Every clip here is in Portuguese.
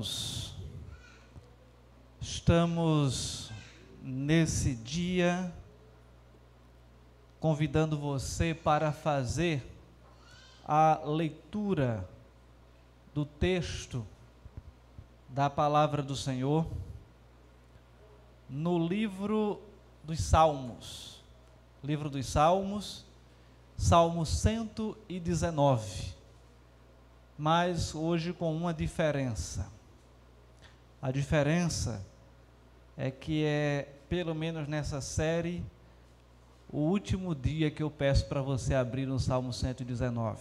irmãos, estamos nesse dia convidando você para fazer a leitura do texto da palavra do Senhor no livro dos Salmos. Livro dos Salmos, Salmo 119 mas hoje com uma diferença. A diferença é que é, pelo menos nessa série, o último dia que eu peço para você abrir no Salmo 119.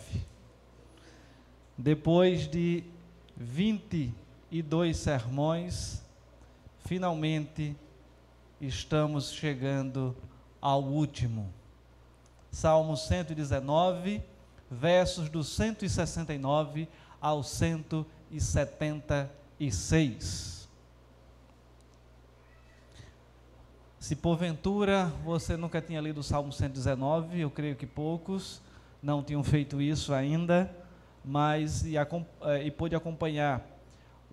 Depois de 22 sermões, finalmente estamos chegando ao último. Salmo 119 versos do 169 ao 176. Se porventura você nunca tinha lido o Salmo 119, eu creio que poucos não tinham feito isso ainda, mas e, eh, e pôde acompanhar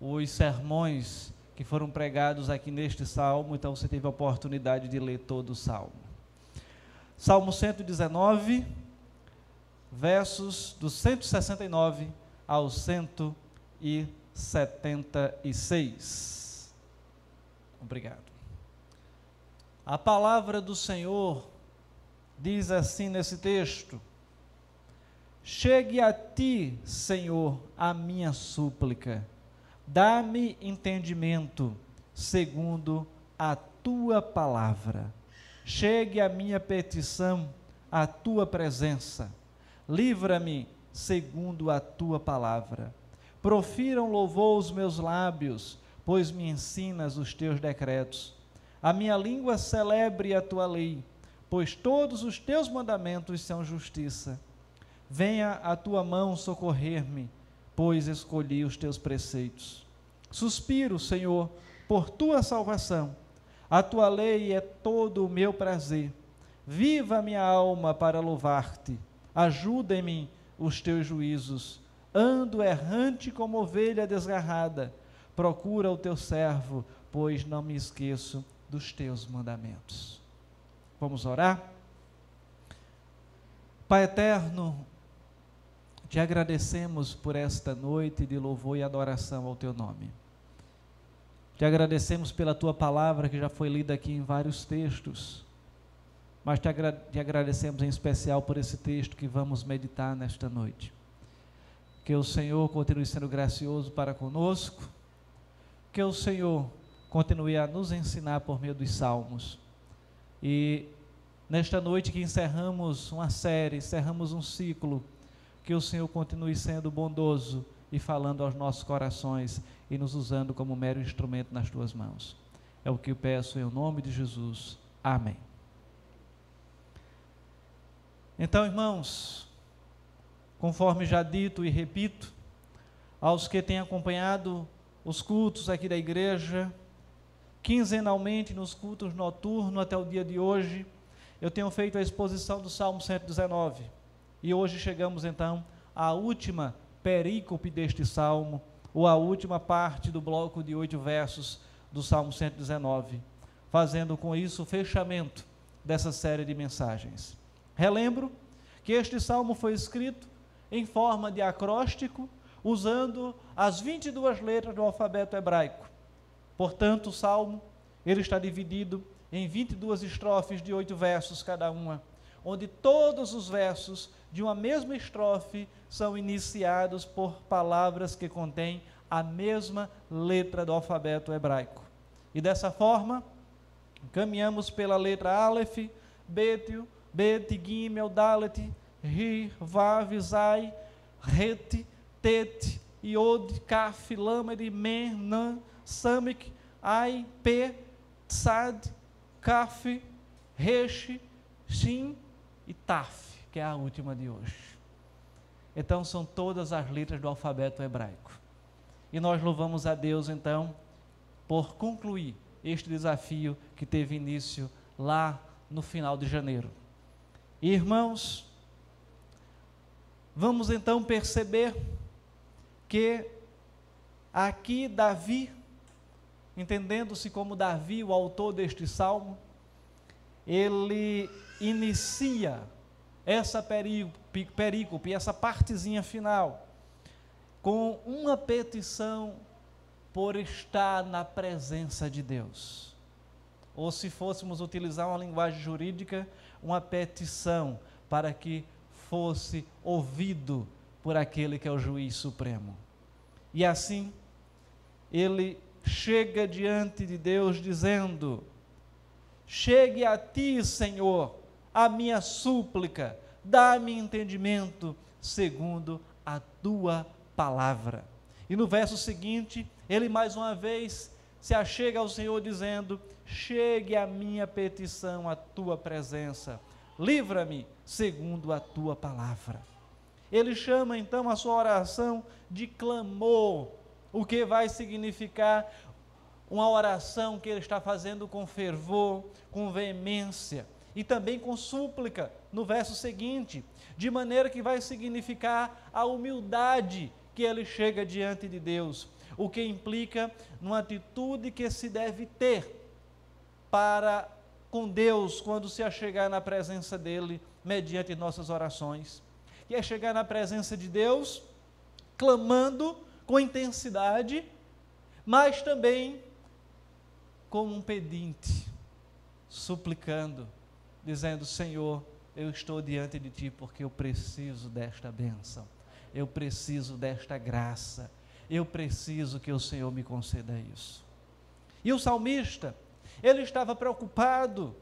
os sermões que foram pregados aqui neste salmo, então você teve a oportunidade de ler todo o salmo. Salmo 119 versos do 169 ao 176. Obrigado. A palavra do Senhor diz assim nesse texto: Chegue a ti, Senhor, a minha súplica, dá-me entendimento segundo a tua palavra. Chegue a minha petição à tua presença livra-me segundo a tua palavra. Profiram louvor os meus lábios, pois me ensinas os teus decretos. A minha língua celebre a tua lei, pois todos os teus mandamentos são justiça. Venha a tua mão socorrer-me, pois escolhi os teus preceitos. Suspiro, Senhor, por tua salvação. A tua lei é todo o meu prazer. Viva minha alma para louvar-te ajuda-me os teus juízos. Ando errante como ovelha desgarrada. Procura o teu servo, pois não me esqueço dos teus mandamentos. Vamos orar? Pai eterno, te agradecemos por esta noite de louvor e adoração ao teu nome. Te agradecemos pela tua palavra que já foi lida aqui em vários textos mas te, agra te agradecemos em especial por esse texto que vamos meditar nesta noite. Que o Senhor continue sendo gracioso para conosco, que o Senhor continue a nos ensinar por meio dos salmos. E nesta noite que encerramos uma série, encerramos um ciclo, que o Senhor continue sendo bondoso e falando aos nossos corações e nos usando como mero instrumento nas tuas mãos. É o que eu peço em nome de Jesus. Amém. Então, irmãos, conforme já dito e repito, aos que têm acompanhado os cultos aqui da igreja, quinzenalmente nos cultos noturnos até o dia de hoje, eu tenho feito a exposição do Salmo 119. E hoje chegamos então à última perícope deste salmo, ou à última parte do bloco de oito versos do Salmo 119, fazendo com isso o fechamento dessa série de mensagens. Relembro que este salmo foi escrito em forma de acróstico, usando as 22 letras do alfabeto hebraico. Portanto, o salmo ele está dividido em 22 estrofes de oito versos cada uma, onde todos os versos de uma mesma estrofe são iniciados por palavras que contêm a mesma letra do alfabeto hebraico. E dessa forma, caminhamos pela letra Aleph, Betio, Bet, Gimel, Dalet, Ri, Vav, Zai, Ret, Tet, Yod, Kaf, Lamed, Men, Nan, Samik, Ai, P, Tsad, Kaf, Resh, Shin e Taf, que é a última de hoje. Então são todas as letras do alfabeto hebraico. E nós louvamos a Deus então por concluir este desafio que teve início lá no final de janeiro. Irmãos, vamos então perceber que Aqui, Davi, entendendo-se como Davi, o autor deste salmo, ele inicia essa perícope, essa partezinha final, com uma petição por estar na presença de Deus. Ou se fôssemos utilizar uma linguagem jurídica, uma petição para que fosse ouvido por aquele que é o juiz supremo. E assim, ele chega diante de Deus dizendo: Chegue a ti, Senhor, a minha súplica, dá-me entendimento segundo a tua palavra. E no verso seguinte, ele mais uma vez se achega ao Senhor dizendo: Chegue a minha petição à tua presença, livra-me segundo a tua palavra. Ele chama então a sua oração de clamor, o que vai significar uma oração que ele está fazendo com fervor, com veemência e também com súplica no verso seguinte, de maneira que vai significar a humildade que ele chega diante de Deus, o que implica numa atitude que se deve ter para com Deus quando se achegar na presença dele mediante nossas orações. E é chegar na presença de Deus clamando com intensidade, mas também como um pedinte, suplicando, dizendo: Senhor, eu estou diante de Ti porque eu preciso desta bênção, eu preciso desta graça, eu preciso que o Senhor me conceda isso. E o salmista, ele estava preocupado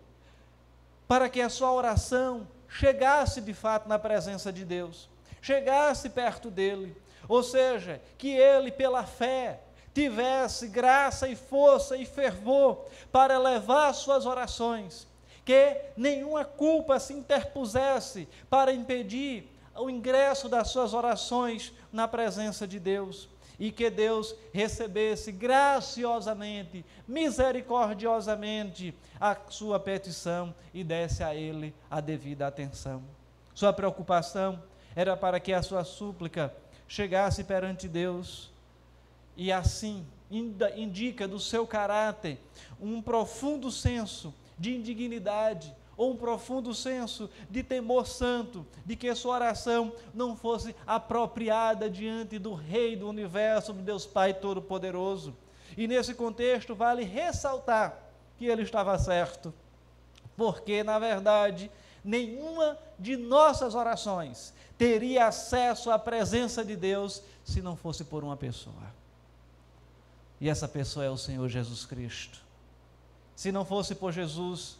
para que a sua oração chegasse de fato na presença de Deus, chegasse perto dele, ou seja, que ele, pela fé, tivesse graça e força e fervor para levar suas orações, que nenhuma culpa se interpusesse para impedir o ingresso das suas orações na presença de Deus e que Deus recebesse graciosamente, misericordiosamente a sua petição e desse a ele a devida atenção. Sua preocupação era para que a sua súplica chegasse perante Deus e assim indica do seu caráter um profundo senso de indignidade ou um profundo senso de temor santo, de que sua oração não fosse apropriada diante do Rei do universo, do Deus Pai Todo-Poderoso. E nesse contexto vale ressaltar que ele estava certo, porque na verdade nenhuma de nossas orações teria acesso à presença de Deus se não fosse por uma pessoa. E essa pessoa é o Senhor Jesus Cristo. Se não fosse por Jesus,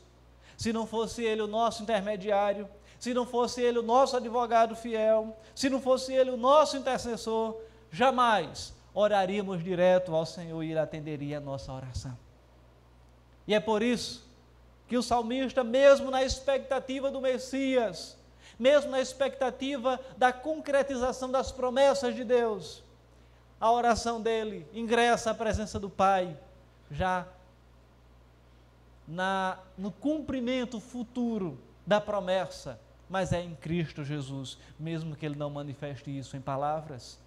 se não fosse Ele o nosso intermediário, se não fosse Ele o nosso advogado fiel, se não fosse Ele o nosso intercessor, jamais oraríamos direto ao Senhor e Ele atenderia a nossa oração. E é por isso que o salmista, mesmo na expectativa do Messias, mesmo na expectativa da concretização das promessas de Deus, a oração dele ingressa à presença do Pai, já na, no cumprimento futuro da promessa, mas é em Cristo Jesus, mesmo que ele não manifeste isso em palavras.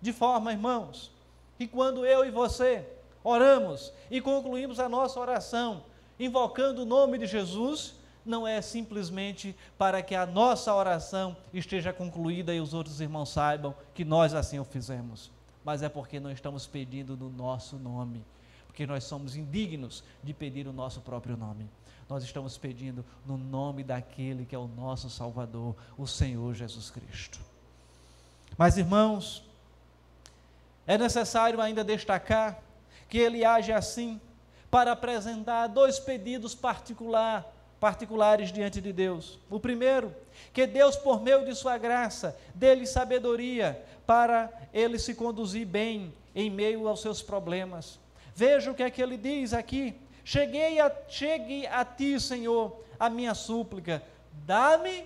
De forma, irmãos, que quando eu e você oramos e concluímos a nossa oração invocando o nome de Jesus, não é simplesmente para que a nossa oração esteja concluída e os outros irmãos saibam que nós assim o fizemos, mas é porque não estamos pedindo no nosso nome, porque nós somos indignos de pedir o nosso próprio nome. Nós estamos pedindo no nome daquele que é o nosso Salvador, o Senhor Jesus Cristo. Mas, irmãos, é necessário ainda destacar que ele age assim para apresentar dois pedidos particular, particulares diante de Deus. O primeiro, que Deus, por meio de Sua graça, dê-lhe sabedoria para ele se conduzir bem em meio aos seus problemas. Veja o que é que ele diz aqui. Cheguei a, chegue a ti, Senhor, a minha súplica, dá-me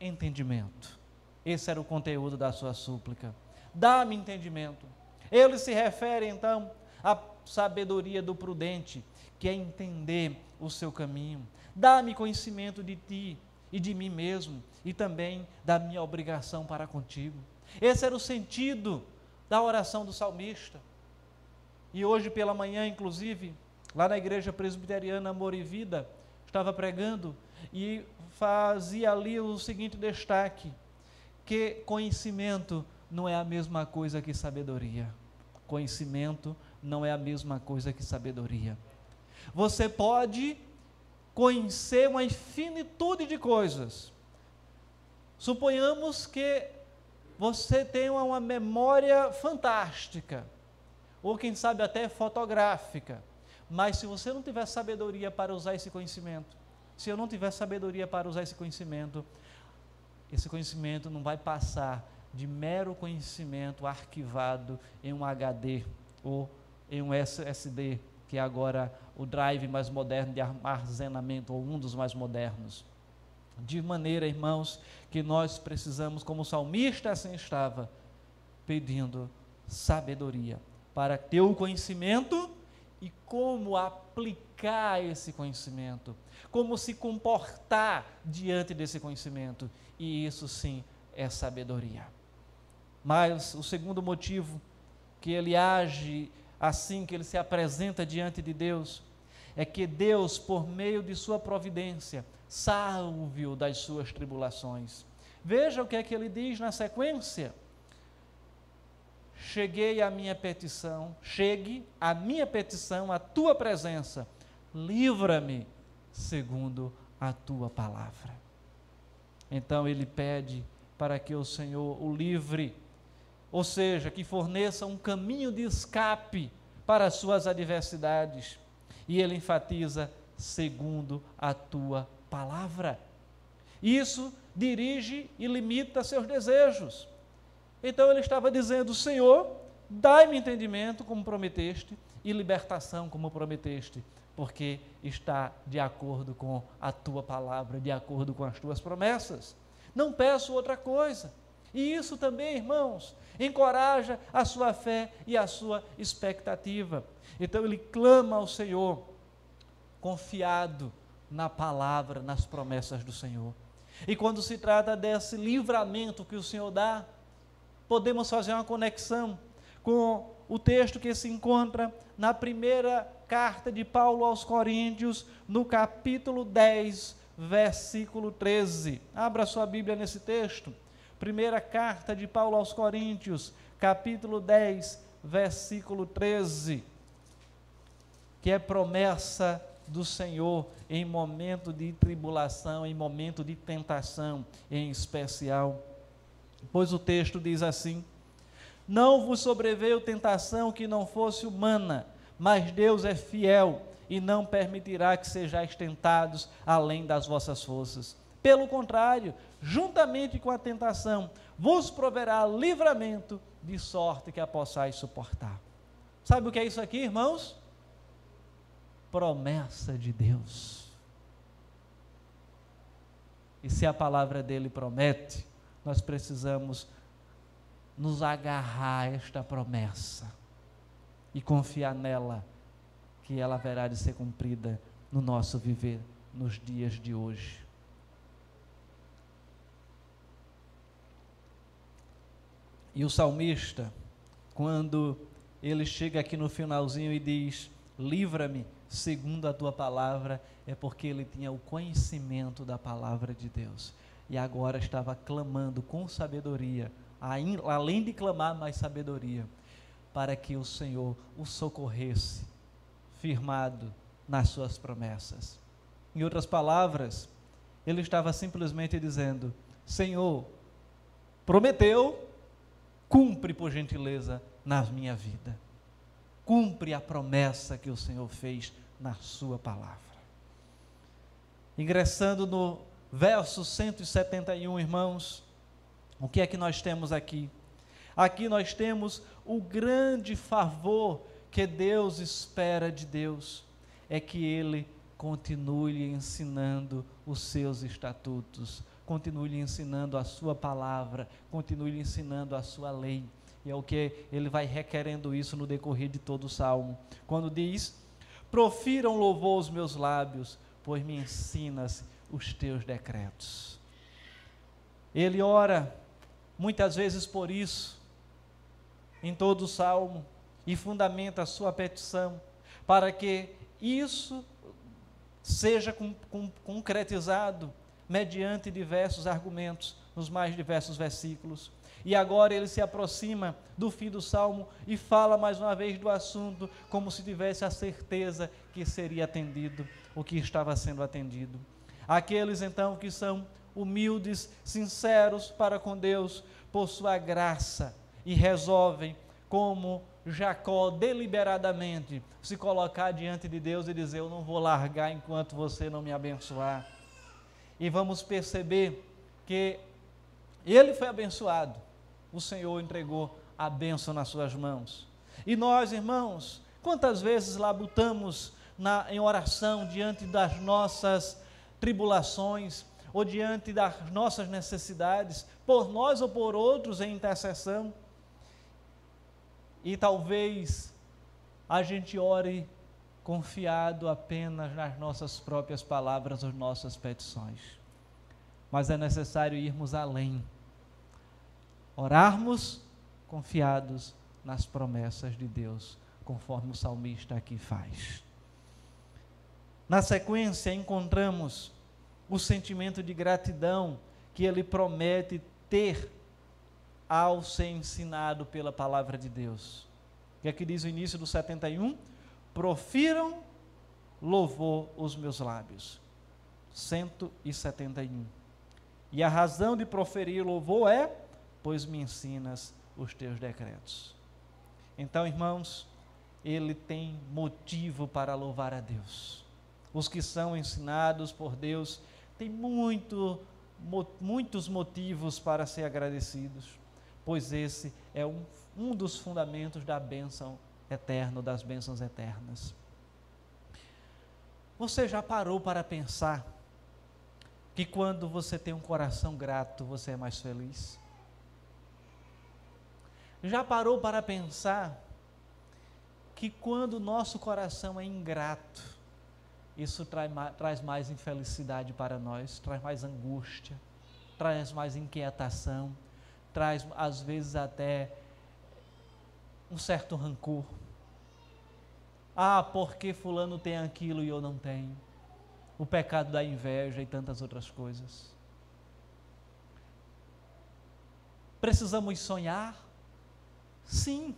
entendimento. Esse era o conteúdo da sua súplica. Dá-me entendimento. Ele se refere então à sabedoria do prudente, que é entender o seu caminho. Dá-me conhecimento de ti e de mim mesmo, e também da minha obrigação para contigo. Esse era o sentido da oração do salmista. E hoje pela manhã, inclusive, lá na igreja presbiteriana Amor e Vida, estava pregando e fazia ali o seguinte destaque: que conhecimento não é a mesma coisa que sabedoria. Conhecimento não é a mesma coisa que sabedoria. Você pode conhecer uma infinitude de coisas. Suponhamos que você tenha uma memória fantástica, ou quem sabe até fotográfica, mas se você não tiver sabedoria para usar esse conhecimento, se eu não tiver sabedoria para usar esse conhecimento, esse conhecimento não vai passar de mero conhecimento arquivado em um HD ou em um SSD, que é agora o drive mais moderno de armazenamento, ou um dos mais modernos. De maneira, irmãos, que nós precisamos, como o salmista assim estava, pedindo sabedoria para ter o conhecimento e como aplicar esse conhecimento, como se comportar diante desse conhecimento. E isso sim é sabedoria. Mas o segundo motivo que ele age assim, que ele se apresenta diante de Deus, é que Deus, por meio de sua providência, salve-o das suas tribulações. Veja o que é que ele diz na sequência. Cheguei à minha petição, chegue à minha petição, à tua presença, livra-me segundo a tua palavra. Então ele pede para que o Senhor o livre ou seja, que forneça um caminho de escape para as suas adversidades. E ele enfatiza, segundo a tua palavra. Isso dirige e limita seus desejos. Então ele estava dizendo: Senhor, dai-me entendimento, como prometeste, e libertação, como prometeste, porque está de acordo com a tua palavra, de acordo com as tuas promessas. Não peço outra coisa. E isso também, irmãos, encoraja a sua fé e a sua expectativa. Então ele clama ao Senhor, confiado na palavra, nas promessas do Senhor. E quando se trata desse livramento que o Senhor dá, podemos fazer uma conexão com o texto que se encontra na primeira carta de Paulo aos Coríntios, no capítulo 10, versículo 13. Abra sua Bíblia nesse texto. Primeira carta de Paulo aos Coríntios, capítulo 10, versículo 13, que é promessa do Senhor em momento de tribulação, em momento de tentação em especial. Pois o texto diz assim: Não vos sobreveio tentação que não fosse humana, mas Deus é fiel e não permitirá que sejais tentados além das vossas forças. Pelo contrário, juntamente com a tentação, vos proverá livramento, de sorte que a possais suportar. Sabe o que é isso aqui, irmãos? Promessa de Deus. E se a palavra dele promete, nós precisamos nos agarrar a esta promessa e confiar nela, que ela haverá de ser cumprida no nosso viver nos dias de hoje. E o salmista, quando ele chega aqui no finalzinho e diz: Livra-me segundo a tua palavra, é porque ele tinha o conhecimento da palavra de Deus. E agora estava clamando com sabedoria, além de clamar mais sabedoria, para que o Senhor o socorresse, firmado nas suas promessas. Em outras palavras, ele estava simplesmente dizendo: Senhor, prometeu Cumpre, por gentileza, na minha vida. Cumpre a promessa que o Senhor fez na Sua palavra. Ingressando no verso 171, irmãos, o que é que nós temos aqui? Aqui nós temos o grande favor que Deus espera de Deus, é que Ele continue ensinando os seus estatutos, continue lhe ensinando a sua palavra, continue lhe ensinando a sua lei. E é o que ele vai requerendo isso no decorrer de todo o salmo. Quando diz: Profiram louvor os meus lábios, pois me ensinas os teus decretos. Ele ora muitas vezes por isso, em todo o salmo, e fundamenta a sua petição para que isso seja concretizado mediante diversos argumentos nos mais diversos versículos. E agora ele se aproxima do fim do salmo e fala mais uma vez do assunto, como se tivesse a certeza que seria atendido o que estava sendo atendido. Aqueles então que são humildes, sinceros para com Deus, por sua graça, e resolvem, como Jacó, deliberadamente se colocar diante de Deus e dizer: Eu não vou largar enquanto você não me abençoar. E vamos perceber que ele foi abençoado, o Senhor entregou a bênção nas suas mãos. E nós, irmãos, quantas vezes labutamos na, em oração diante das nossas tribulações ou diante das nossas necessidades, por nós ou por outros em intercessão, e talvez a gente ore confiado apenas nas nossas próprias palavras ou nossas petições. Mas é necessário irmos além. Orarmos confiados nas promessas de Deus, conforme o salmista aqui faz. Na sequência, encontramos o sentimento de gratidão que ele promete ter ao ser ensinado pela palavra de Deus. E aqui diz o início do 71: profiram louvor os meus lábios. 171. E a razão de proferir louvor é, pois me ensinas os teus decretos. Então, irmãos, ele tem motivo para louvar a Deus. Os que são ensinados por Deus têm muito, muitos motivos para ser agradecidos pois esse é um, um dos fundamentos da bênção eterna, das bênçãos eternas. Você já parou para pensar que quando você tem um coração grato, você é mais feliz? Já parou para pensar que quando o nosso coração é ingrato, isso traz, mais infelicidade para nós, traz mais angústia, traz mais inquietação, traz às vezes até um certo rancor. Ah, porque fulano tem aquilo e eu não tenho. O pecado da inveja e tantas outras coisas. Precisamos sonhar? Sim.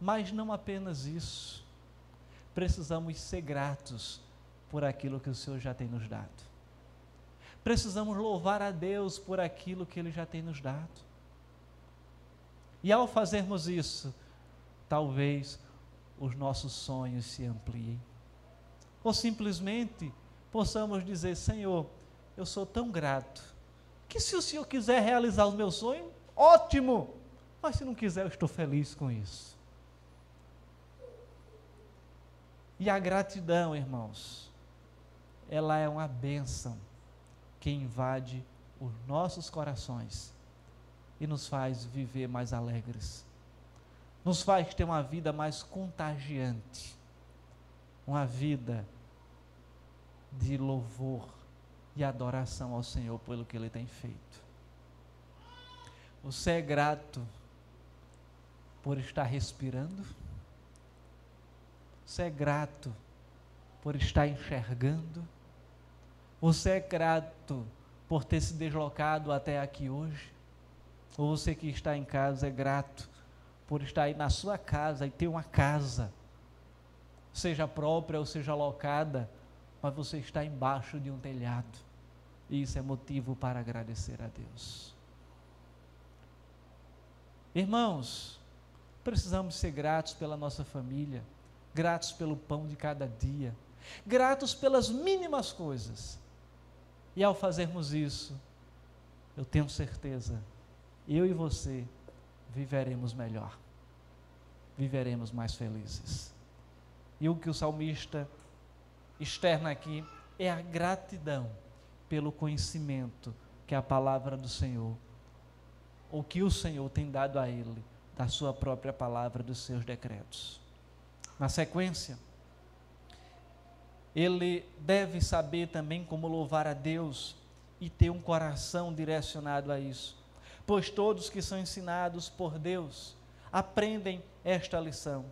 Mas não apenas isso. Precisamos ser gratos por aquilo que o Senhor já tem nos dado precisamos louvar a Deus por aquilo que Ele já tem nos dado. E ao fazermos isso, talvez os nossos sonhos se ampliem. Ou simplesmente possamos dizer: Senhor, eu sou tão grato, que se o Senhor quiser realizar os meus sonhos, ótimo, mas se não quiser, eu estou feliz com isso. E a gratidão, irmãos, ela é uma bênção que invade os nossos corações e nos faz viver mais alegres, nos faz ter uma vida mais contagiante, uma vida de louvor e adoração ao Senhor pelo que Ele tem feito. Você é grato por estar respirando? Você é grato por estar enxergando? Você é grato por ter se deslocado até aqui hoje? Ou você que está em casa é grato por estar aí na sua casa e ter uma casa, seja própria ou seja alocada, mas você está embaixo de um telhado. E isso é motivo para agradecer a Deus. Irmãos, precisamos ser gratos pela nossa família, gratos pelo pão de cada dia, gratos pelas mínimas coisas e ao fazermos isso, eu tenho certeza, eu e você viveremos melhor, viveremos mais felizes. E o que o salmista externa aqui é a gratidão pelo conhecimento que a palavra do Senhor, ou que o Senhor tem dado a ele, da sua própria palavra, dos seus decretos. Na sequência, ele deve saber também como louvar a Deus e ter um coração direcionado a isso. Pois todos que são ensinados por Deus aprendem esta lição: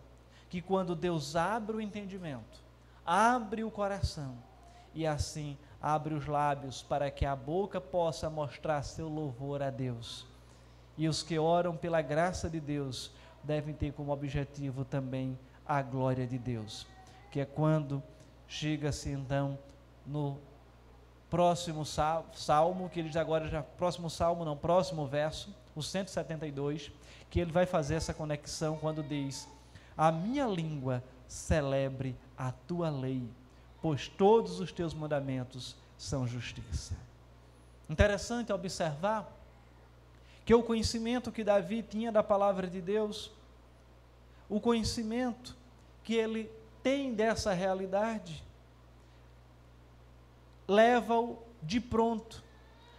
que quando Deus abre o entendimento, abre o coração e assim abre os lábios para que a boca possa mostrar seu louvor a Deus. E os que oram pela graça de Deus devem ter como objetivo também a glória de Deus, que é quando chega-se então no próximo salmo, que ele agora já próximo salmo, não, próximo verso, o 172, que ele vai fazer essa conexão quando diz: "A minha língua celebre a tua lei, pois todos os teus mandamentos são justiça." Interessante observar que o conhecimento que Davi tinha da palavra de Deus, o conhecimento que ele tem dessa realidade, leva-o de pronto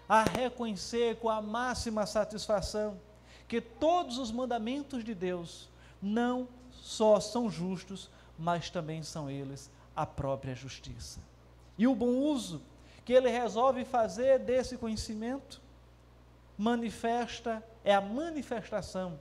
a reconhecer com a máxima satisfação que todos os mandamentos de Deus não só são justos, mas também são eles a própria justiça. E o bom uso que ele resolve fazer desse conhecimento manifesta é a manifestação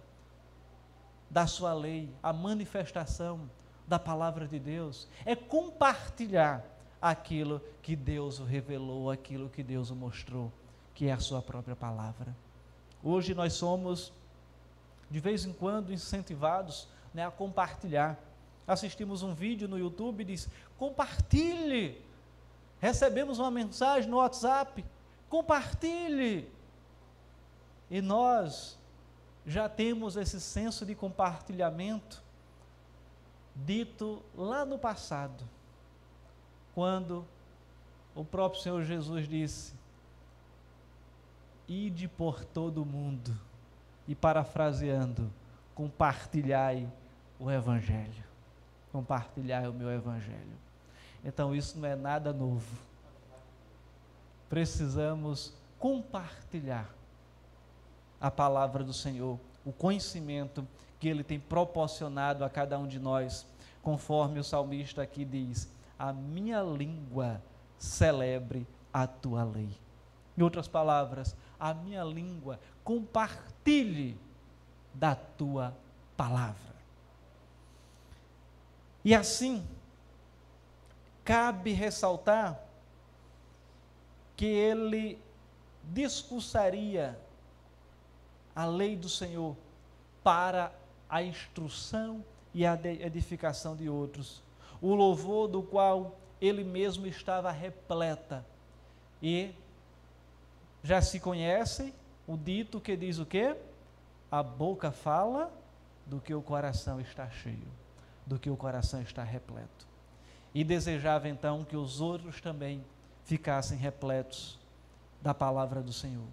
da sua lei, a manifestação da palavra de Deus, é compartilhar aquilo que Deus revelou, aquilo que Deus mostrou, que é a sua própria palavra. Hoje nós somos, de vez em quando, incentivados né, a compartilhar. Assistimos um vídeo no YouTube e diz: compartilhe. Recebemos uma mensagem no WhatsApp: compartilhe. E nós já temos esse senso de compartilhamento dito lá no passado quando o próprio Senhor Jesus disse: Ide por todo o mundo, e parafraseando, compartilhai o Evangelho. Compartilhai o meu Evangelho. Então isso não é nada novo. Precisamos compartilhar a palavra do Senhor, o conhecimento que Ele tem proporcionado a cada um de nós, conforme o salmista aqui diz: a minha língua celebre a tua lei. Em outras palavras, a minha língua compartilhe da tua palavra. E assim, cabe ressaltar que ele discursaria a lei do Senhor para a instrução e a edificação de outros o louvor do qual ele mesmo estava repleta. E já se conhece o dito que diz o quê? A boca fala do que o coração está cheio, do que o coração está repleto. E desejava então que os outros também ficassem repletos da palavra do Senhor.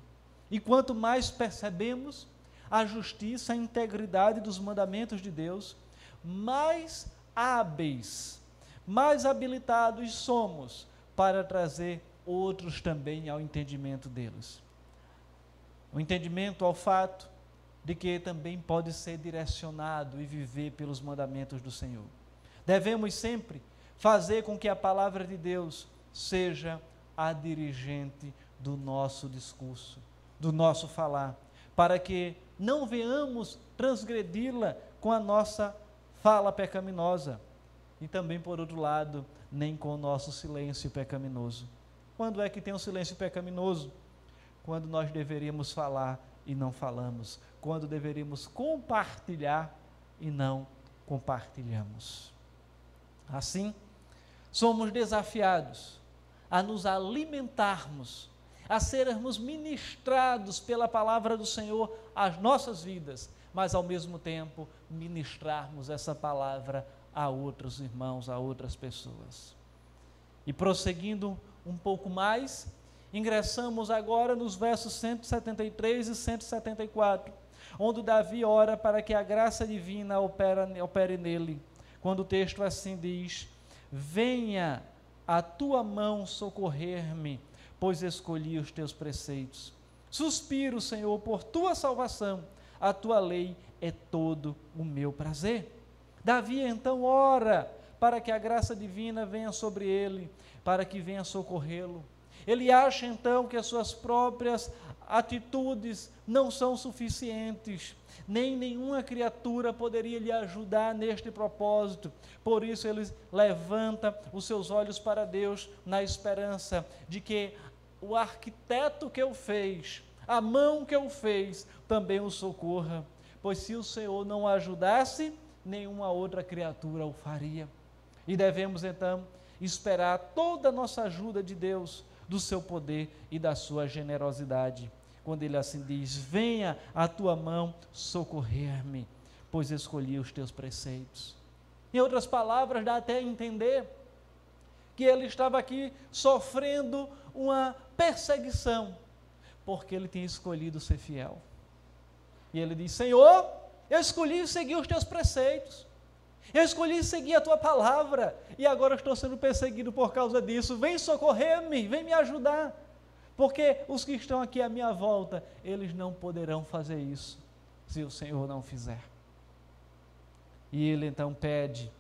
E quanto mais percebemos a justiça, a integridade dos mandamentos de Deus, mais hábeis mais habilitados somos para trazer outros também ao entendimento deles. O entendimento ao fato de que também pode ser direcionado e viver pelos mandamentos do Senhor. Devemos sempre fazer com que a palavra de Deus seja a dirigente do nosso discurso, do nosso falar, para que não venhamos transgredi-la com a nossa fala pecaminosa e também, por outro lado, nem com o nosso silêncio pecaminoso. Quando é que tem um silêncio pecaminoso? Quando nós deveríamos falar e não falamos. Quando deveríamos compartilhar e não compartilhamos. Assim, somos desafiados a nos alimentarmos, a sermos ministrados pela palavra do Senhor às nossas vidas, mas ao mesmo tempo ministrarmos essa palavra a outros irmãos, a outras pessoas. E prosseguindo um pouco mais, ingressamos agora nos versos 173 e 174, onde Davi ora para que a graça divina opere, nele, quando o texto assim diz: Venha a tua mão socorrer-me, pois escolhi os teus preceitos. Suspiro, Senhor, por tua salvação, a tua lei é todo o meu prazer. Davi então ora para que a graça divina venha sobre ele, para que venha socorrê-lo. Ele acha então que as suas próprias atitudes não são suficientes, nem nenhuma criatura poderia lhe ajudar neste propósito. Por isso ele levanta os seus olhos para Deus na esperança de que o arquiteto que o fez, a mão que o fez, também o socorra. Pois se o Senhor não ajudasse, nenhuma outra criatura o faria. E devemos então esperar toda a nossa ajuda de Deus, do seu poder e da sua generosidade. Quando ele assim diz: Venha a tua mão socorrer-me, pois escolhi os teus preceitos. Em outras palavras, dá até a entender que ele estava aqui sofrendo uma perseguição, porque ele tinha escolhido ser fiel. E ele diz: Senhor, eu escolhi seguir os teus preceitos. Eu escolhi seguir a tua palavra e agora estou sendo perseguido por causa disso. Vem socorrer-me, vem me ajudar. Porque os que estão aqui à minha volta, eles não poderão fazer isso se o Senhor não fizer. E ele então pede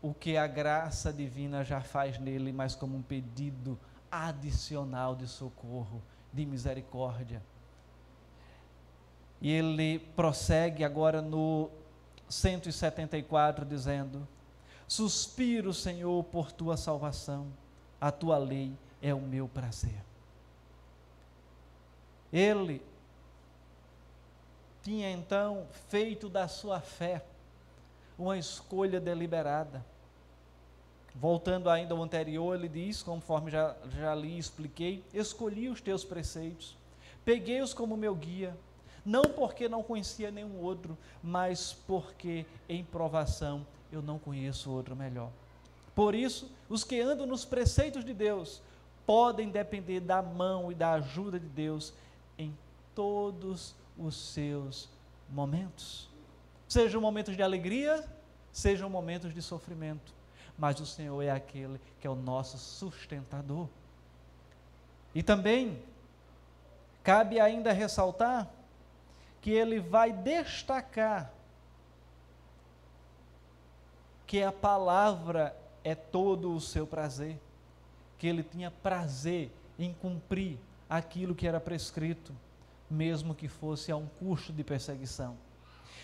o que a graça divina já faz nele, mas como um pedido adicional de socorro, de misericórdia. E ele prossegue agora no 174, dizendo: Suspiro, Senhor, por tua salvação, a tua lei é o meu prazer. Ele tinha então feito da sua fé uma escolha deliberada. Voltando ainda ao anterior, ele diz, conforme já, já li e expliquei: Escolhi os teus preceitos, peguei-os como meu guia, não porque não conhecia nenhum outro, mas porque em provação eu não conheço outro melhor. Por isso, os que andam nos preceitos de Deus podem depender da mão e da ajuda de Deus em todos os seus momentos. Sejam momentos de alegria, sejam momentos de sofrimento, mas o Senhor é aquele que é o nosso sustentador. E também cabe ainda ressaltar que ele vai destacar que a palavra é todo o seu prazer, que ele tinha prazer em cumprir aquilo que era prescrito, mesmo que fosse a um custo de perseguição.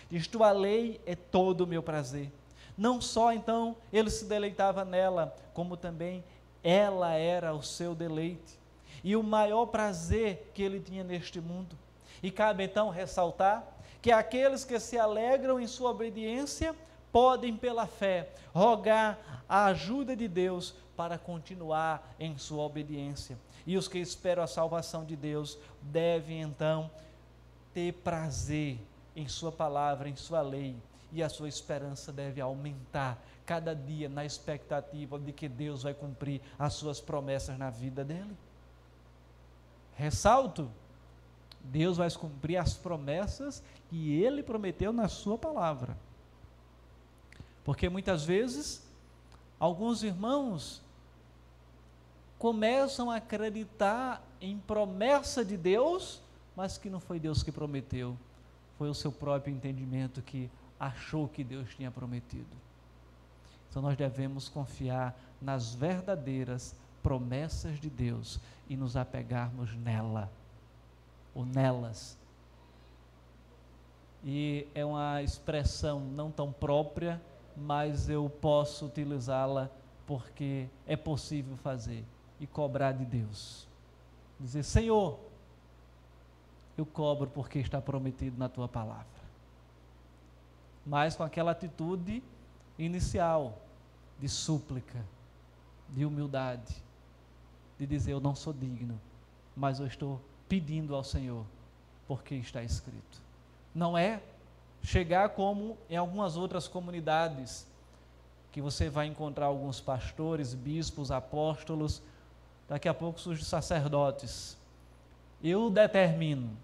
Diz: Tua lei é todo o meu prazer. Não só então ele se deleitava nela, como também ela era o seu deleite. E o maior prazer que ele tinha neste mundo e cabe então ressaltar que aqueles que se alegram em sua obediência podem, pela fé, rogar a ajuda de Deus para continuar em sua obediência. E os que esperam a salvação de Deus devem então ter prazer em Sua palavra, em Sua lei, e a sua esperança deve aumentar cada dia na expectativa de que Deus vai cumprir as suas promessas na vida dele. Ressalto Deus vai cumprir as promessas que ele prometeu na sua palavra. Porque muitas vezes, alguns irmãos começam a acreditar em promessa de Deus, mas que não foi Deus que prometeu, foi o seu próprio entendimento que achou que Deus tinha prometido. Então nós devemos confiar nas verdadeiras promessas de Deus e nos apegarmos nela ou nelas. E é uma expressão não tão própria, mas eu posso utilizá-la porque é possível fazer e cobrar de Deus. Dizer: Senhor, eu cobro porque está prometido na tua palavra. Mas com aquela atitude inicial de súplica, de humildade, de dizer: Eu não sou digno, mas eu estou pedindo ao Senhor, porque está escrito. Não é chegar como em algumas outras comunidades, que você vai encontrar alguns pastores, bispos, apóstolos, daqui a pouco surgem sacerdotes. Eu determino.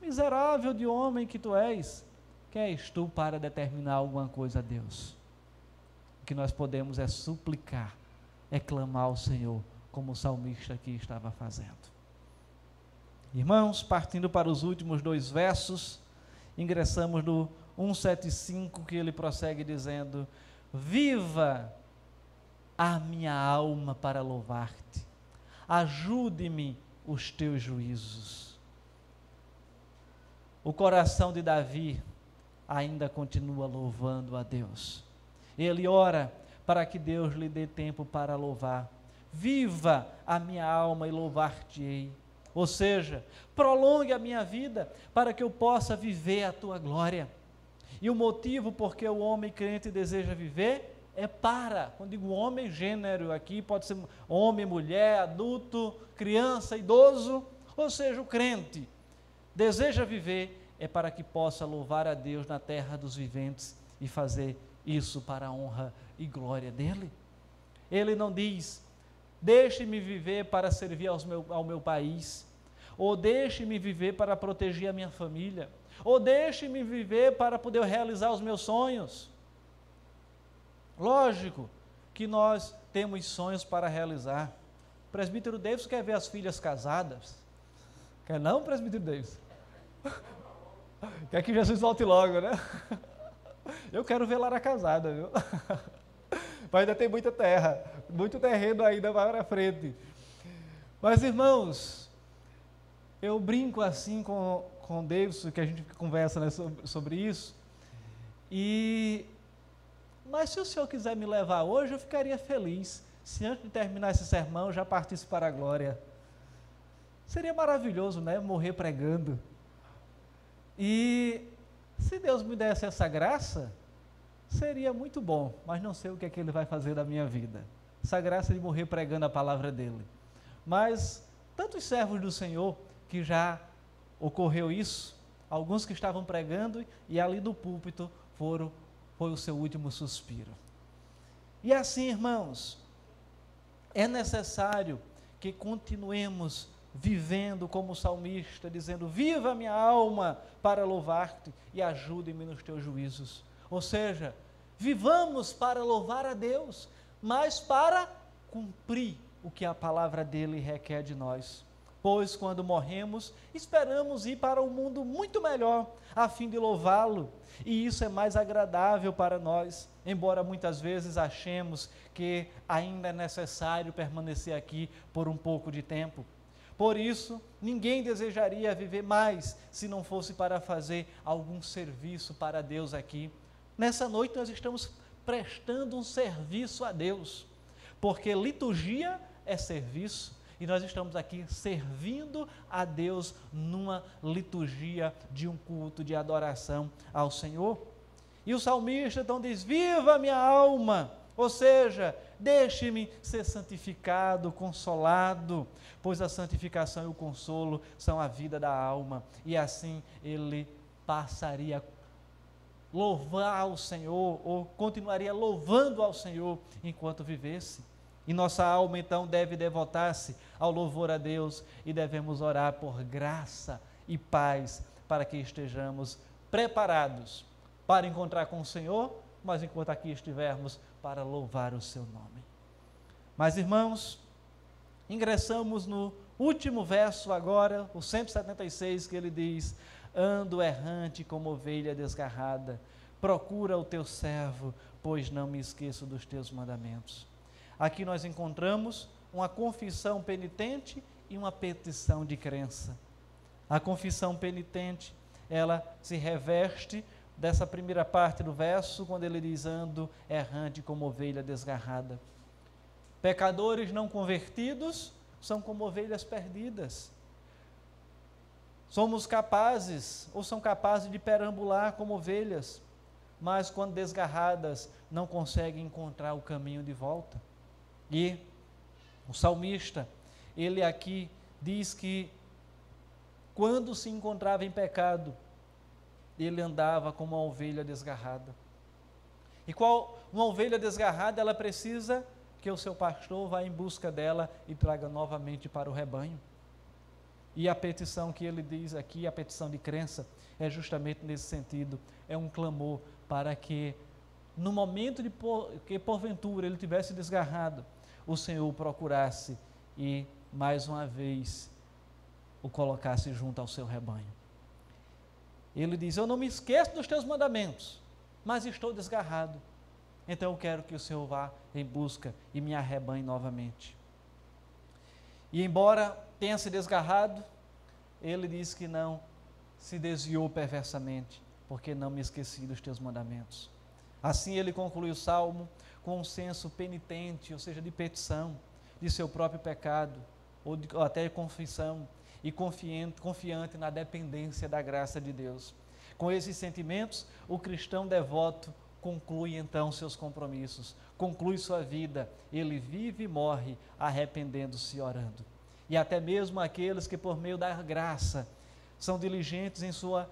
Miserável de homem que tu és, quem és tu para determinar alguma coisa a Deus? O que nós podemos é suplicar, é clamar ao Senhor, como o salmista aqui estava fazendo. Irmãos, partindo para os últimos dois versos, ingressamos no 175, que ele prossegue dizendo: Viva a minha alma para louvar-te. Ajude-me os teus juízos. O coração de Davi ainda continua louvando a Deus. Ele ora para que Deus lhe dê tempo para louvar. Viva a minha alma e louvar-te-ei. Ou seja, prolongue a minha vida para que eu possa viver a tua glória. E o motivo por que o homem crente deseja viver é para, quando digo homem, gênero aqui, pode ser homem, mulher, adulto, criança, idoso, ou seja, o crente deseja viver é para que possa louvar a Deus na terra dos viventes e fazer isso para a honra e glória dele. Ele não diz, deixe-me viver para servir meu, ao meu país, ou deixe-me viver para proteger a minha família, ou deixe-me viver para poder realizar os meus sonhos. Lógico que nós temos sonhos para realizar. O presbítero Davis quer ver as filhas casadas. Quer não, presbítero Davis? Quer que Jesus volte logo, né? Eu quero ver Lara casada, viu? Mas ainda tem muita terra, muito terreno ainda para frente. Mas, irmãos, eu brinco assim com, com o Davidson, que a gente conversa né, sobre, sobre isso. E, mas se o senhor quiser me levar hoje, eu ficaria feliz se antes de terminar esse sermão eu já partisse para a glória. Seria maravilhoso, né? Morrer pregando. E se Deus me desse essa graça, seria muito bom, mas não sei o que é que Ele vai fazer da minha vida. Essa graça de morrer pregando a palavra dEle. Mas tantos servos do Senhor que já ocorreu isso, alguns que estavam pregando e ali no púlpito foram, foi o seu último suspiro. E assim, irmãos, é necessário que continuemos vivendo como salmista, dizendo: Viva minha alma para louvar-te e ajude-me nos teus juízos. Ou seja, vivamos para louvar a Deus, mas para cumprir o que a palavra dele requer de nós. Pois quando morremos, esperamos ir para um mundo muito melhor, a fim de louvá-lo, e isso é mais agradável para nós, embora muitas vezes achemos que ainda é necessário permanecer aqui por um pouco de tempo. Por isso, ninguém desejaria viver mais se não fosse para fazer algum serviço para Deus aqui. Nessa noite nós estamos prestando um serviço a Deus, porque liturgia é serviço e nós estamos aqui servindo a Deus numa liturgia de um culto de adoração ao Senhor. E o salmista então diz: Viva minha alma! Ou seja, deixe-me ser santificado, consolado, pois a santificação e o consolo são a vida da alma, e assim ele passaria a louvar ao Senhor, ou continuaria louvando ao Senhor enquanto vivesse. E nossa alma então deve devotar-se ao louvor a Deus e devemos orar por graça e paz para que estejamos preparados para encontrar com o Senhor, mas enquanto aqui estivermos, para louvar o seu nome. Mas, irmãos, ingressamos no último verso agora, o 176, que ele diz: Ando errante como ovelha desgarrada, procura o teu servo, pois não me esqueço dos teus mandamentos. Aqui nós encontramos uma confissão penitente e uma petição de crença. A confissão penitente, ela se reveste dessa primeira parte do verso, quando ele diz: Ando errante como ovelha desgarrada. Pecadores não convertidos são como ovelhas perdidas. Somos capazes, ou são capazes de perambular como ovelhas, mas quando desgarradas não conseguem encontrar o caminho de volta. E o salmista, ele aqui diz que quando se encontrava em pecado, ele andava como uma ovelha desgarrada. E qual uma ovelha desgarrada, ela precisa que o seu pastor vá em busca dela e traga novamente para o rebanho. E a petição que ele diz aqui, a petição de crença, é justamente nesse sentido, é um clamor para que no momento de por, que porventura ele tivesse desgarrado, o Senhor procurasse e mais uma vez o colocasse junto ao seu rebanho. Ele diz: Eu não me esqueço dos teus mandamentos, mas estou desgarrado. então eu quero que o Senhor vá em busca e me arrebanhe novamente. E embora tenha se desgarrado, ele diz que não se desviou perversamente, porque não me esqueci dos teus mandamentos. Assim ele conclui o salmo com um senso penitente, ou seja, de petição de seu próprio pecado, ou, de, ou até confissão, e confiante, confiante na dependência da graça de Deus. Com esses sentimentos, o cristão devoto conclui então seus compromissos, conclui sua vida, ele vive e morre arrependendo-se e orando. E até mesmo aqueles que por meio da graça são diligentes em sua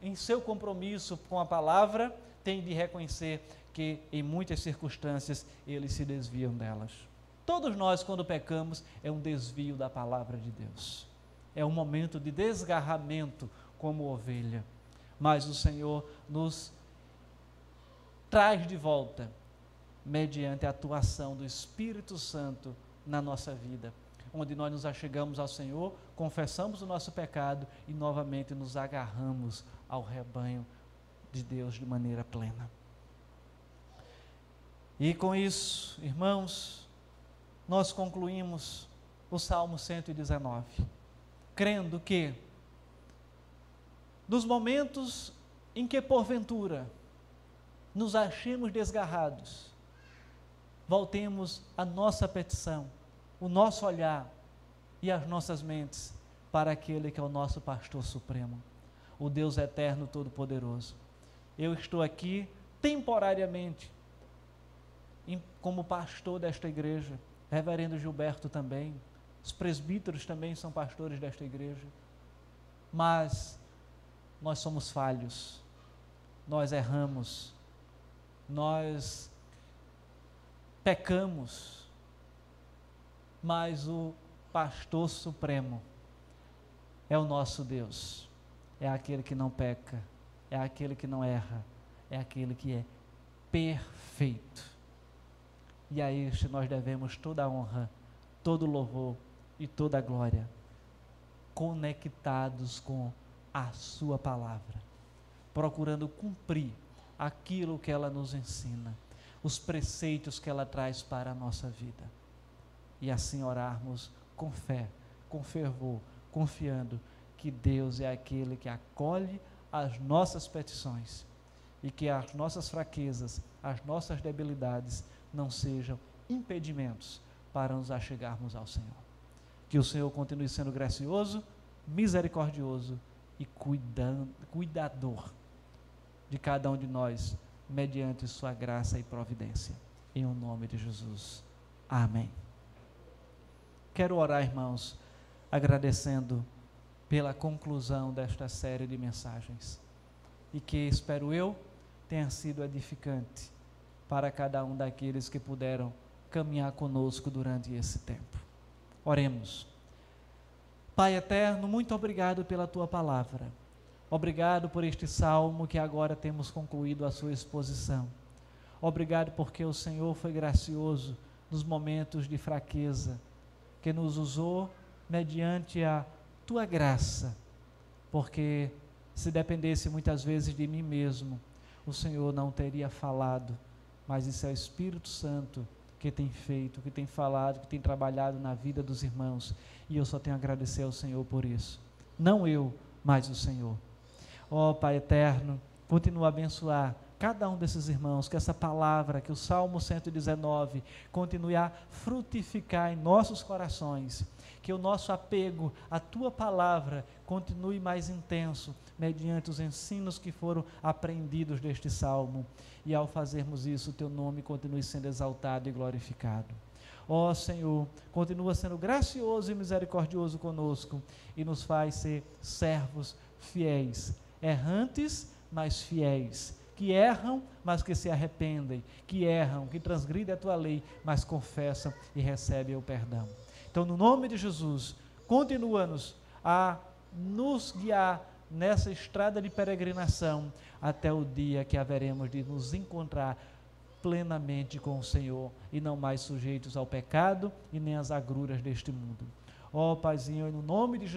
em seu compromisso com a palavra, têm de reconhecer que em muitas circunstâncias eles se desviam delas. Todos nós quando pecamos é um desvio da palavra de Deus. É um momento de desgarramento como ovelha. Mas o Senhor nos traz de volta, mediante a atuação do Espírito Santo na nossa vida, onde nós nos achegamos ao Senhor, confessamos o nosso pecado e novamente nos agarramos ao rebanho de Deus de maneira plena. E com isso, irmãos, nós concluímos o Salmo 119, crendo que, nos momentos em que porventura nos achemos desgarrados, voltemos a nossa petição, o nosso olhar e as nossas mentes para aquele que é o nosso pastor supremo, o Deus eterno todo-poderoso. Eu estou aqui temporariamente como pastor desta igreja, reverendo Gilberto também, os presbíteros também são pastores desta igreja, mas nós somos falhos, nós erramos, nós pecamos, mas o pastor supremo é o nosso Deus, é aquele que não peca, é aquele que não erra, é aquele que é perfeito. E a este nós devemos toda a honra, todo o louvor e toda a glória, conectados com a Sua palavra, procurando cumprir aquilo que ela nos ensina, os preceitos que ela traz para a nossa vida. E assim orarmos com fé, com fervor, confiando que Deus é aquele que acolhe as nossas petições e que as nossas fraquezas, as nossas debilidades não sejam impedimentos para nos achegarmos ao Senhor. Que o Senhor continue sendo gracioso, misericordioso e cuidando, cuidador de cada um de nós, mediante Sua graça e providência. Em o nome de Jesus. Amém. Quero orar, irmãos, agradecendo pela conclusão desta série de mensagens e que, espero eu, tenha sido edificante para cada um daqueles que puderam caminhar conosco durante esse tempo. Oremos. Pai eterno, muito obrigado pela tua palavra. Obrigado por este salmo que agora temos concluído a sua exposição. Obrigado porque o Senhor foi gracioso nos momentos de fraqueza, que nos usou mediante a tua graça, porque se dependesse muitas vezes de mim mesmo, o Senhor não teria falado, mas isso é o Espírito Santo que tem feito, que tem falado, que tem trabalhado na vida dos irmãos, e eu só tenho a agradecer ao Senhor por isso. Não eu, mas o Senhor. Ó oh, Pai eterno, continua a abençoar cada um desses irmãos, que essa palavra, que o Salmo 119 continue a frutificar em nossos corações, que o nosso apego à tua palavra continue mais intenso, mediante os ensinos que foram aprendidos deste salmo. E ao fazermos isso, o teu nome continue sendo exaltado e glorificado. Ó Senhor, continua sendo gracioso e misericordioso conosco e nos faz ser servos fiéis, errantes, mas fiéis, que erram, mas que se arrependem, que erram, que transgridem a tua lei, mas confessam e recebem o perdão. Então, no nome de Jesus, continua-nos a nos guiar nessa estrada de peregrinação até o dia que haveremos de nos encontrar plenamente com o Senhor e não mais sujeitos ao pecado e nem às agruras deste mundo. Ó oh, Paizinho, no nome de Jesus.